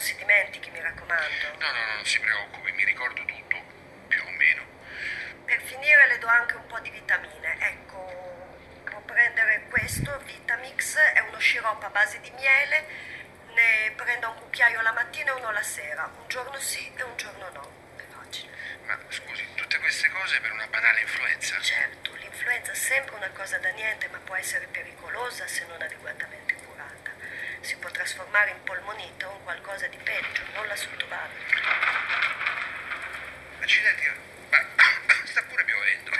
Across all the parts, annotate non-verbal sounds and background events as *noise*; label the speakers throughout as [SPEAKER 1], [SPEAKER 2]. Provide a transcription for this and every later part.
[SPEAKER 1] Non si dimentichi, mi raccomando.
[SPEAKER 2] No, no, non si preoccupi, mi ricordo tutto, più o meno.
[SPEAKER 1] Per finire le do anche un po' di vitamine. Ecco, può prendere questo, Vitamix, è uno sciroppo a base di miele. Ne prenda un cucchiaio la mattina e uno la sera. Un giorno sì e un giorno no. È facile.
[SPEAKER 2] Ma scusi, tutte queste cose per una banale influenza?
[SPEAKER 1] Certo, l'influenza è sempre una cosa da niente, ma può essere pericolosa se non adeguatamente. Si può trasformare in polmonite o in qualcosa di peggio, non la sottovaluti.
[SPEAKER 2] Accidenti, ma *coughs* sta pure piovendo.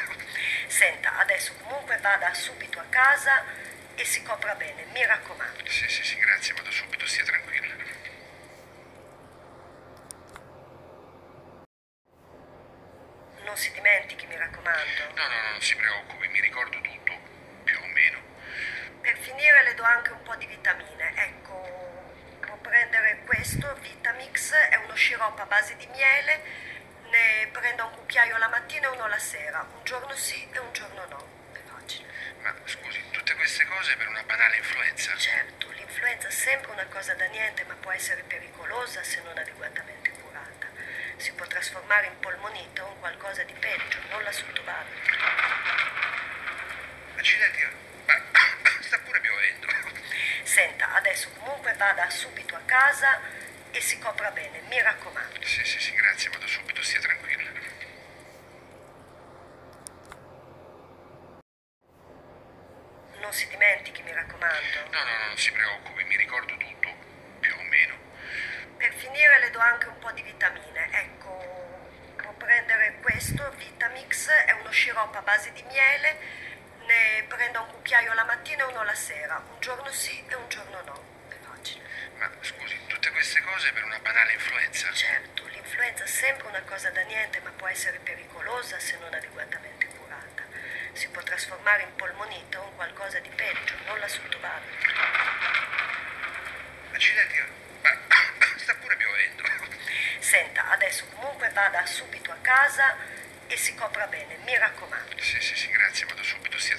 [SPEAKER 1] Senta, adesso comunque vada subito a casa e si copra bene, mi raccomando.
[SPEAKER 2] Sì, sì, sì, grazie, vado subito, stia tranquilla.
[SPEAKER 1] Non si dimentichi, mi raccomando.
[SPEAKER 2] No, no, non si preoccupi, mi ricordo tutto, più o meno.
[SPEAKER 1] Per finire le do anche un po' di vitamine. Questo, Vitamix, è uno sciroppo a base di miele. Ne prenda un cucchiaio la mattina e uno la sera. Un giorno sì e un giorno no. È facile.
[SPEAKER 2] Ma scusi, tutte queste cose per una banale influenza?
[SPEAKER 1] Certo, l'influenza è sempre una cosa da niente, ma può essere pericolosa se non adeguatamente curata. Si può trasformare in polmonite o in qualcosa di peggio, non la sottovaluti.
[SPEAKER 2] Accidenti, ma sta pure piovendo.
[SPEAKER 1] Senta, adesso comunque vada subito a casa e si copra bene, mi raccomando.
[SPEAKER 2] Sì, sì, sì, grazie, vado subito, stia tranquilla.
[SPEAKER 1] Non si dimentichi, mi raccomando.
[SPEAKER 2] No, no, non si preoccupi, mi ricordo tutto, più o meno.
[SPEAKER 1] Per finire le do anche un po' di vitamine. Ecco, può prendere questo, Vitamix, è uno sciroppo a base di miele. Ne prenda un cucchiaio la mattina e uno la sera. Un giorno sì e un giorno no. È facile.
[SPEAKER 2] Ma scusi, tutte queste cose per una banale influenza?
[SPEAKER 1] Certo, l'influenza è sempre una cosa da niente, ma può essere pericolosa se non adeguatamente curata. Si può trasformare in polmonite o in qualcosa di peggio, non la sottovaluti.
[SPEAKER 2] Accidenti, ma *coughs* sta pure piovendo.
[SPEAKER 1] Senta, adesso comunque vada subito a casa e si copra bene, mi raccomando.
[SPEAKER 2] Sì, sì, sì, grazie, vado subito, stia.